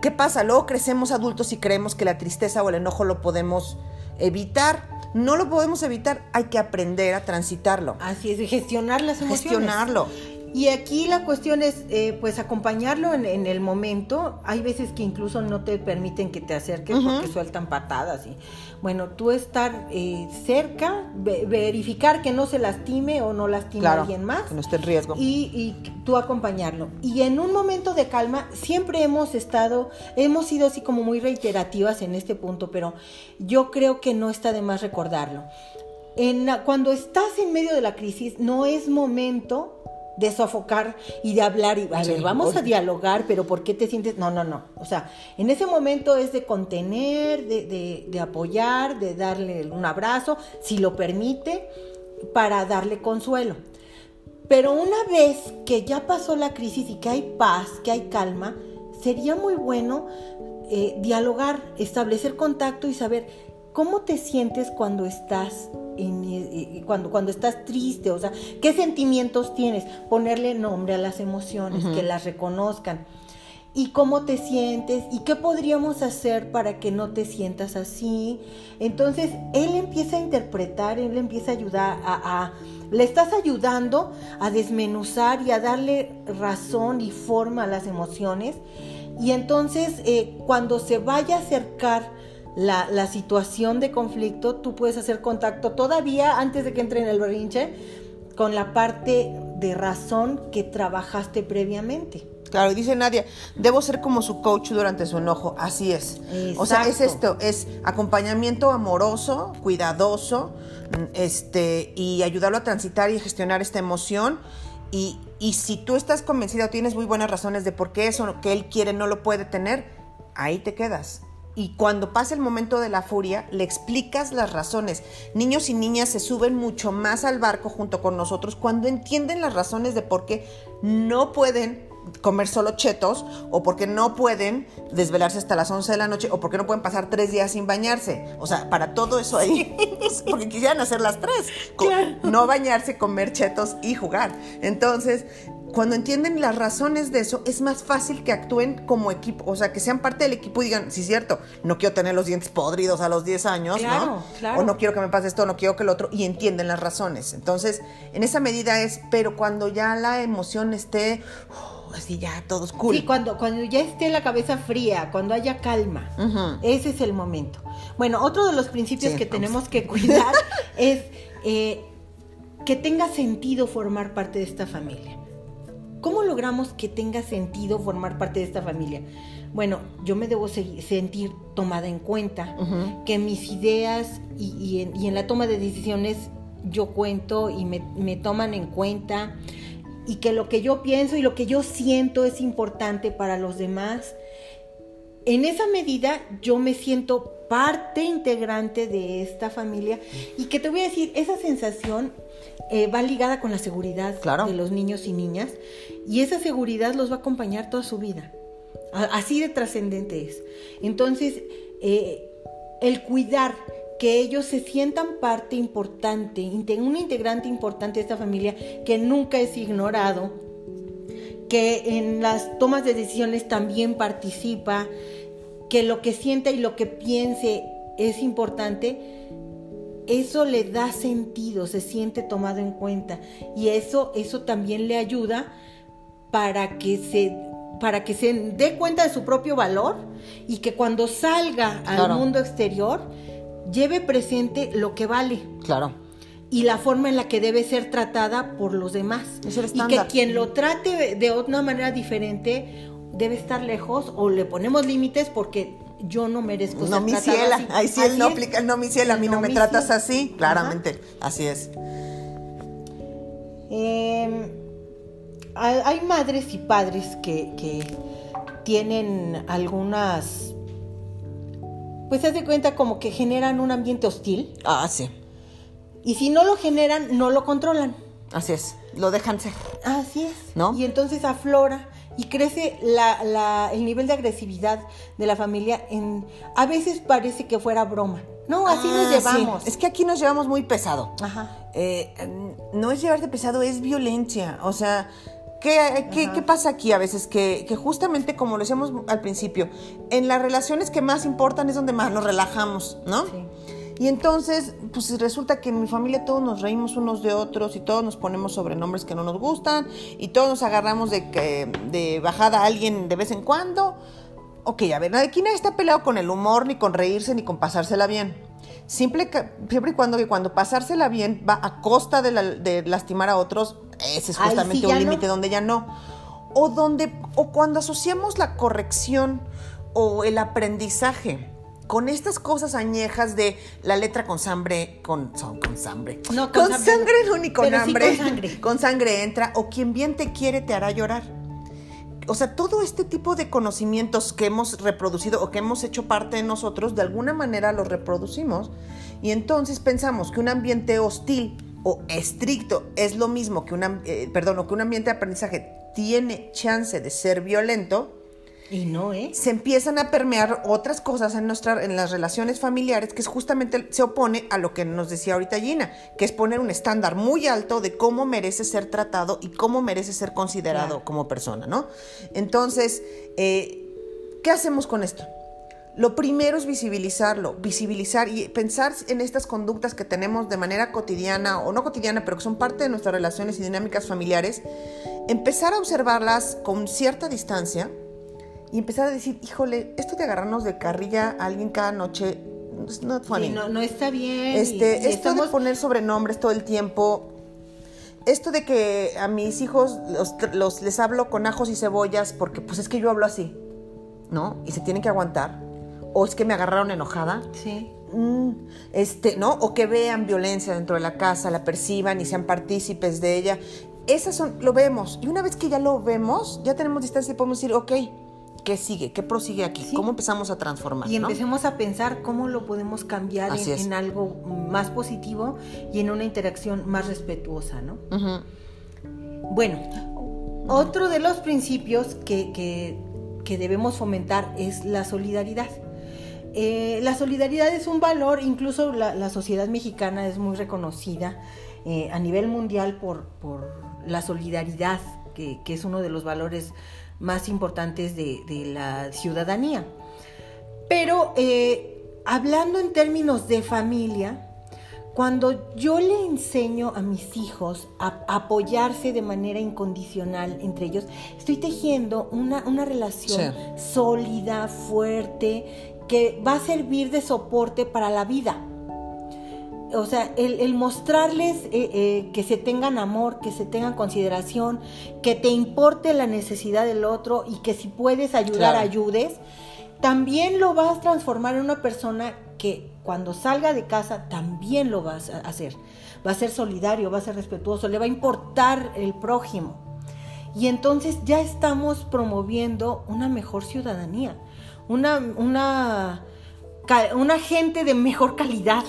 ¿qué pasa? Luego crecemos adultos y creemos que la tristeza o el enojo lo podemos evitar. No lo podemos evitar, hay que aprender a transitarlo, Así es, gestionar las emociones. gestionarlo. Y aquí la cuestión es, eh, pues, acompañarlo en, en el momento. Hay veces que incluso no te permiten que te acerques porque sueltan patadas. Y, bueno, tú estar eh, cerca, ve- verificar que no se lastime o no lastime Claro, a alguien más. que no esté en riesgo. Y, y tú acompañarlo. Y en un momento de calma, siempre hemos estado, hemos sido así como muy reiterativas en este punto, pero yo creo que no está de más recordarlo. En la- cuando estás en medio de la crisis, no es momento de sofocar y de hablar y a Sí, ver, vamos a dialogar, pero ¿por qué te sientes? No, no, no. O sea, en ese momento es de contener, de, de- de apoyar, de darle un abrazo, si lo permite, para darle consuelo. Pero una vez que ya pasó la crisis y que hay paz, que hay calma, sería muy bueno eh, dialogar, establecer contacto y saber cómo te sientes cuando estás en, eh, eh, cuando, cuando estás triste, o sea, qué sentimientos tienes, ponerle nombre a las emociones, que las reconozcan. Y cómo te sientes y qué podríamos hacer para que no te sientas así. Entonces, él empieza a interpretar, él empieza a ayudar a, a- le estás ayudando a desmenuzar y a darle razón y forma a las emociones. Y entonces, eh, cuando se vaya a acercar la, la situación de conflicto, tú puedes hacer contacto todavía antes de que entre en el berrinche con la parte de razón que trabajaste previamente. Claro, y dice Nadia, debo ser como su coach durante su enojo. Así es. O sea, es esto, es acompañamiento amoroso, cuidadoso, mm, este, y ayudarlo a transitar y gestionar esta emoción. Y, y si tú estás convencida o tienes muy buenas razones de por qué eso que él quiere no lo puede tener, ahí te quedas. Y cuando pasa el momento de la furia, le explicas las razones. Niños y niñas se suben mucho más al barco junto con nosotros cuando entienden las razones de por qué no pueden comer solo chetos o porque no pueden desvelarse hasta las 11 de la noche o porque no pueden pasar tres días sin bañarse. O sea, para todo eso ahí, porque quisieran hacer las tres. No bañarse, comer chetos y jugar. Entonces, cuando entienden las razones de eso, es más fácil que actúen como equipo, o sea, que sean parte del equipo y digan, sí, es cierto, no quiero tener los dientes podridos a los 10 años, ¿no? O no quiero que me pase esto, no quiero que lo otro, y entienden las razones. Entonces, en esa medida es, pero cuando ya la emoción esté, oh, así ya, todos cool. Sí, cuando, cuando ya esté la cabeza fría, cuando haya calma, ese es el momento. Bueno, otro de los principios que tenemos que cuidar es eh, que tenga sentido formar parte de esta familia. ¿Cómo logramos que tenga sentido formar parte de esta familia? Bueno, yo me debo sentir tomada en cuenta, que mis ideas y, en, la toma de decisiones yo cuento y me, toman en cuenta y que lo que yo pienso y lo que yo siento es importante para los demás. En esa medida yo me siento parte integrante de esta familia y que te voy a decir, esa sensación eh, va ligada con la seguridad de los niños y niñas y esa seguridad los va a acompañar toda su vida. Así de trascendente es. Entonces, eh, el cuidar que ellos se sientan parte importante, un integrante importante de esta familia que nunca es ignorado, que en las tomas de decisiones también participa, que lo que sienta y lo que piense es importante, eso le da sentido, se siente tomado en cuenta y eso eso también le ayuda para que se para que se dé cuenta de su propio valor y que cuando salga al mundo exterior lleve presente lo que vale. Claro. Y la forma en la que debe ser tratada por los demás. y que quien lo trate de una manera diferente debe estar lejos o le ponemos límites porque yo no merezco no, mi ciela. Ahí sí él no aplica el no, mi ciela. A mí no, me tratas así. Claramente. Así es. Em, hay madres y padres que, tienen algunas. Pues se de cuenta como que generan un ambiente hostil. Ah, sí. Y si no lo generan, no lo controlan. Así es. Lo dejan ser. Así es. ¿No? Y entonces aflora y crece la, el nivel de agresividad de la familia. En, a veces parece que fuera broma. No, así nos ah, llevamos. Es que aquí nos llevamos muy pesado. Ajá. Eh, no es llevarte pesado, es violencia. O sea, ¿Qué, qué, pasa aquí a veces? Que, que, justamente como lo decíamos al principio, en las relaciones que más importan es donde más nos relajamos, ¿no? Sí. Y entonces, pues resulta que en mi familia todos nos reímos unos de otros y todos nos ponemos sobrenombres que no nos gustan y todos nos agarramos de, que, de bajada a alguien de vez en cuando. Ok, a ver, aquí nadie está peleado con el humor, ni con reírse, ni con pasársela bien. Simple, siempre y cuando que cuando pasársela bien va a costa de, lastimar a otros, ese es justamente un límite donde ya no. O, donde, o cuando asociamos la corrección o el aprendizaje con estas cosas añejas de la letra con sangre, con, con sangre. No, con, sangre, no, ni con hambre. con sangre. Con sangre entra, o quien bien te quiere te hará llorar. O sea, todo este tipo de conocimientos que hemos reproducido o que hemos hecho parte de nosotros, de alguna manera los reproducimos. Y entonces pensamos que un ambiente hostil o estricto es lo mismo que un, eh, perdón, que un ambiente de aprendizaje tiene chance de ser violento y no, ¿eh? Se empiezan a permear otras cosas en, nuestra, en las relaciones familiares que es justamente se opone a lo que nos decía ahorita Gina, que es poner un estándar muy alto de cómo merece ser tratado y cómo merece ser considerado como persona, ¿no? Entonces, eh, ¿qué hacemos con esto? Lo primero es visibilizarlo, visibilizar y pensar en estas conductas que tenemos de manera cotidiana o no cotidiana, pero que son parte de nuestras relaciones y dinámicas familiares, empezar a observarlas con cierta distancia y empezar a decir, híjole, esto de agarrarnos de carrilla a alguien cada noche, no, no, está bien. Este, esto de poner sobrenombres todo el tiempo, esto de que a mis hijos los, les hablo con ajos y cebollas porque pues es que yo hablo así, ¿no? Y se tienen que aguantar. O es que me agarraron enojada. Sí. Mm, este, ¿no? O que vean violencia dentro de la casa, la perciban y sean partícipes de ella. Esas son, lo vemos. Y una vez que ya lo vemos, ya tenemos distancia y podemos decir, ok, ¿qué sigue? ¿Qué prosigue aquí? ¿Cómo empezamos a transformar? Y empecemos a pensar cómo lo podemos cambiar en, algo más positivo y en una interacción más respetuosa, ¿no? Bueno, otro de los principios que, debemos fomentar es la solidaridad. Eh, la solidaridad es un valor, incluso la, sociedad mexicana es muy reconocida eh, a nivel mundial por, la solidaridad, que, es uno de los valores más importantes de, la ciudadanía. Pero eh, hablando en términos de familia, cuando yo le enseño a mis hijos a apoyarse de manera incondicional entre ellos, estoy tejiendo una, relación sólida, fuerte, que va a servir de soporte para la vida. O sea, el, mostrarles eh, eh, que se tengan amor, que se tengan consideración, que te importe la necesidad del otro y que si puedes ayudar, ayudes, también lo vas a transformar en una persona que cuando salga de casa también lo vas a hacer. Va a ser solidario, va a ser respetuoso, le va a importar el prójimo. Y entonces ya estamos promoviendo una mejor ciudadanía, una, una, una gente de mejor calidad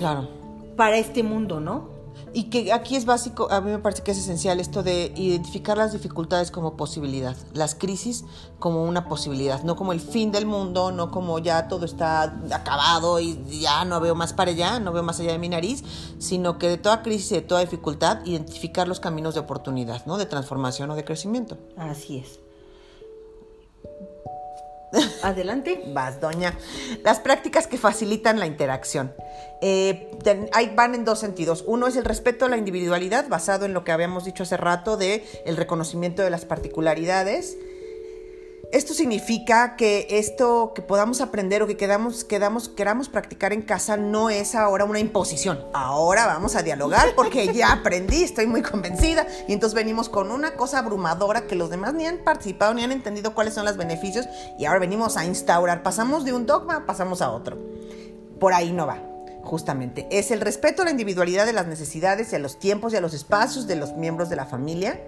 para este mundo, ¿no? Y que aquí es básico, a mí me parece que es esencial esto de identificar las dificultades como posibilidad, las crisis como una posibilidad, no como el fin del mundo, no como ya todo está acabado y ya no veo más para allá, no veo más allá de mi nariz, sino que de toda crisis y de toda dificultad identificar los caminos de oportunidad, ¿no? De transformación o de crecimiento. Así es. Adelante. Vas, doña. Las prácticas que facilitan la interacción. Eh, van en dos sentidos. Uno es el respeto a la individualidad, basado en lo que habíamos dicho hace rato de el reconocimiento de las particularidades esto significa que esto que podamos aprender o que quedamos, quedamos, queramos practicar en casa no es ahora una imposición. Ahora vamos a dialogar porque ya aprendí, estoy muy convencida y entonces venimos con una cosa abrumadora que los demás ni han participado ni han entendido cuáles son los beneficios y ahora venimos a instaurar. Pasamos de un dogma, pasamos a otro. Por ahí no va justamente. Es el respeto a la individualidad de las necesidades y a los tiempos y a los espacios de los miembros de la familia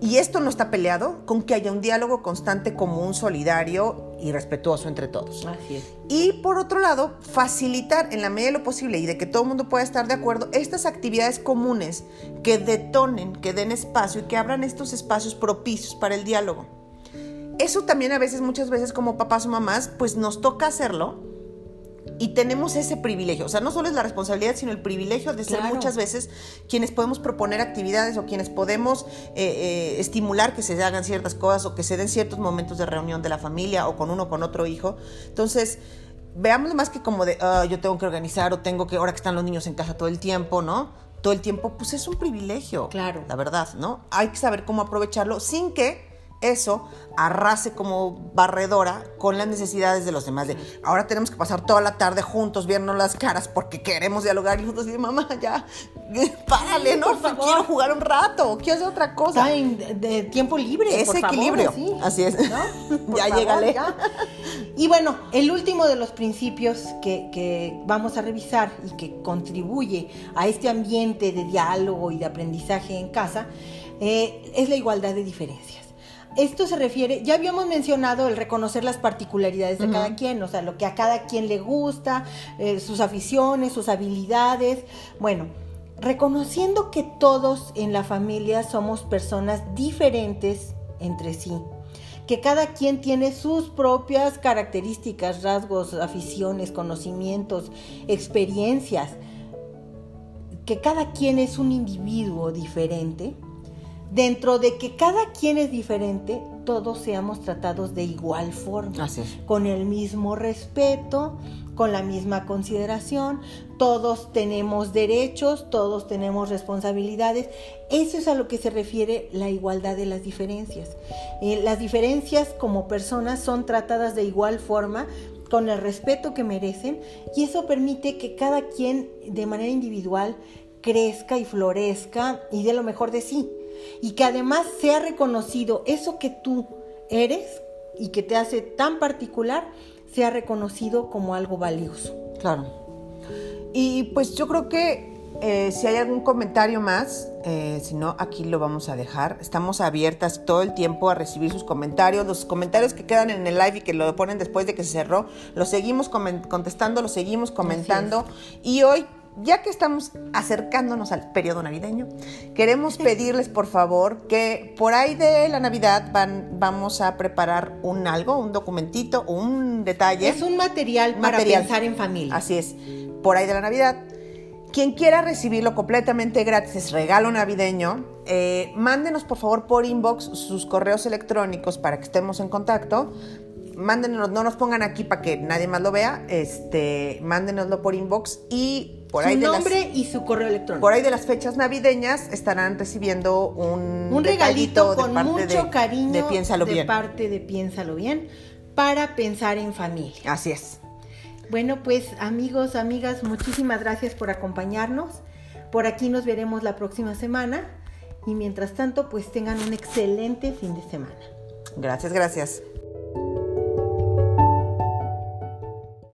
y esto no está peleado con que haya un diálogo constante común, solidario y respetuoso entre todos. Así es. Y por otro lado, facilitar en la medida de lo posible y de que todo el mundo pueda estar de acuerdo estas actividades comunes que detonen, que den espacio y que abran estos espacios propicios para el diálogo. Eso también a veces, muchas veces como papás o mamás, pues nos toca hacerlo y tenemos ese privilegio, o sea, no solo es la responsabilidad, sino el privilegio de ser muchas veces quienes podemos proponer actividades o quienes podemos eh, eh, estimular que se hagan ciertas cosas o que se den ciertos momentos de reunión de la familia o con uno o con otro hijo. Entonces, veámoslo más que como de, ah, yo tengo que organizar o tengo que, ahora que están los niños en casa todo el tiempo, ¿no? Todo el tiempo, pues es un privilegio. Claro. La verdad, ¿no? Hay que saber cómo aprovecharlo sin que eso arrase como barredora con las necesidades de los demás. De, ahora tenemos que pasar toda la tarde juntos, viéndonos las caras porque queremos dialogar. Y decimos, mamá, ya, párale, ¿no? Quiero jugar un rato, quiero hacer otra cosa. Está de tiempo libre. Ese equilibrio. Así es. ya llegale. Y bueno, el último de los principios que, vamos a revisar y que contribuye a este ambiente de diálogo y de aprendizaje en casa eh, es la igualdad de diferencias esto se refiere, ya habíamos mencionado el reconocer las particularidades de cada quien, o sea, lo que a cada quien le gusta, eh, sus aficiones, sus habilidades. Bueno, reconociendo que todos en la familia somos personas diferentes entre sí, que cada quien tiene sus propias características, rasgos, aficiones, conocimientos, experiencias, que cada quien es un individuo diferente dentro de que cada quien es diferente, todos seamos tratados de igual forma, con el mismo respeto, con la misma consideración, todos tenemos derechos, todos tenemos responsabilidades. Eso es a lo que se refiere la igualdad de las diferencias. Eh, las diferencias como personas son tratadas de igual forma, con el respeto que merecen, y eso permite que cada quien de manera individual crezca y florezca y dé lo mejor de sí y que además sea reconocido eso que tú eres y que te hace tan particular, sea reconocido como algo valioso. Claro. Y pues yo creo que eh, si hay algún comentario más, eh, si no, aquí lo vamos a dejar. Estamos abiertas todo el tiempo a recibir sus comentarios. Los comentarios que quedan en el live y que lo ponen después de que se cerró, los seguimos contestando, los seguimos comentando. Y hoy ya que estamos acercándonos al periodo navideño, queremos pedirles por favor que por ahí de la Navidad van, vamos a preparar un algo, un documentito, un detalle. Es un material para pensar en familia. Así es, por ahí de la Navidad. Quien quiera recibirlo completamente gratis, es regalo navideño, eh, mándenos por favor por inbox sus correos electrónicos para que estemos en contacto mándenos, no nos pongan aquí para que nadie más lo vea, este, mándenoslo por inbox y por su ahí de nombre y su correo electrónico. Por ahí de las fechas navideñas estarán recibiendo un, un regalito con mucho cariño de, Piénsalo de bien. parte de Piénsalo bien para pensar en familia. Así es. Bueno, pues amigos, amigas, muchísimas gracias por acompañarnos. Por aquí nos veremos la próxima semana y mientras tanto, pues tengan un excelente fin de semana. Gracias, gracias.